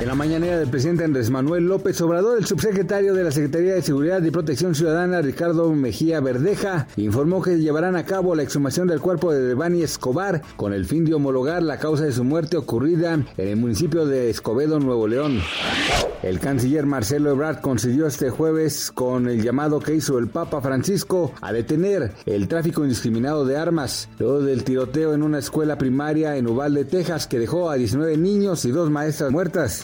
En la mañanera del presidente Andrés Manuel López Obrador, el subsecretario de la Secretaría de Seguridad y Protección Ciudadana, Ricardo Mejía Verdeja, informó que llevarán a cabo la exhumación del cuerpo de Devani Escobar con el fin de homologar la causa de su muerte ocurrida en el municipio de Escobedo, Nuevo León. El canciller Marcelo Ebrard consiguió este jueves con el llamado que hizo el Papa Francisco a detener el tráfico indiscriminado de armas, luego del tiroteo en una escuela primaria en Uvalde, Texas, que dejó a 19 niños y dos maestras muertas.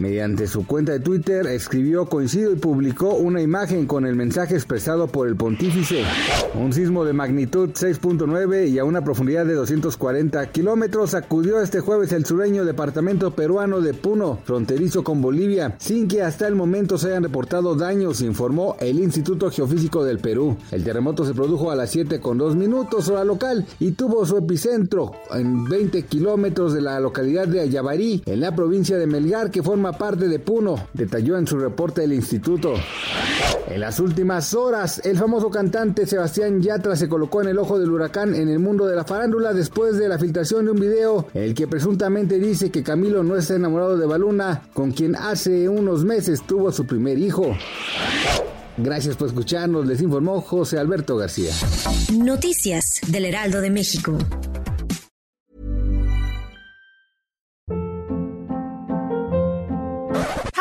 Mediante su cuenta de Twitter escribió coincido y publicó una imagen con el mensaje expresado por el pontífice. Un sismo de magnitud 6.9 y a una profundidad de 240 kilómetros sacudió este jueves el sureño departamento peruano de Puno, fronterizo con Bolivia, sin que hasta el momento se hayan reportado daños, informó el Instituto Geofísico del Perú. El terremoto se produjo a las 7 con 2 minutos hora local y tuvo su epicentro en 20 kilómetros de la localidad de Ayabarí, en la provincia de Melgar, que forma parte de Puno, detalló en su reporte el instituto. En las últimas horas, el famoso cantante Sebastián Yatra se colocó en el ojo del huracán en el mundo de la farándula después de la filtración de un video en el que presuntamente dice que Camilo no está enamorado de Baluna, con quien hace unos meses tuvo su primer hijo. Gracias por escucharnos, les informó José Alberto García. Noticias del Heraldo de México.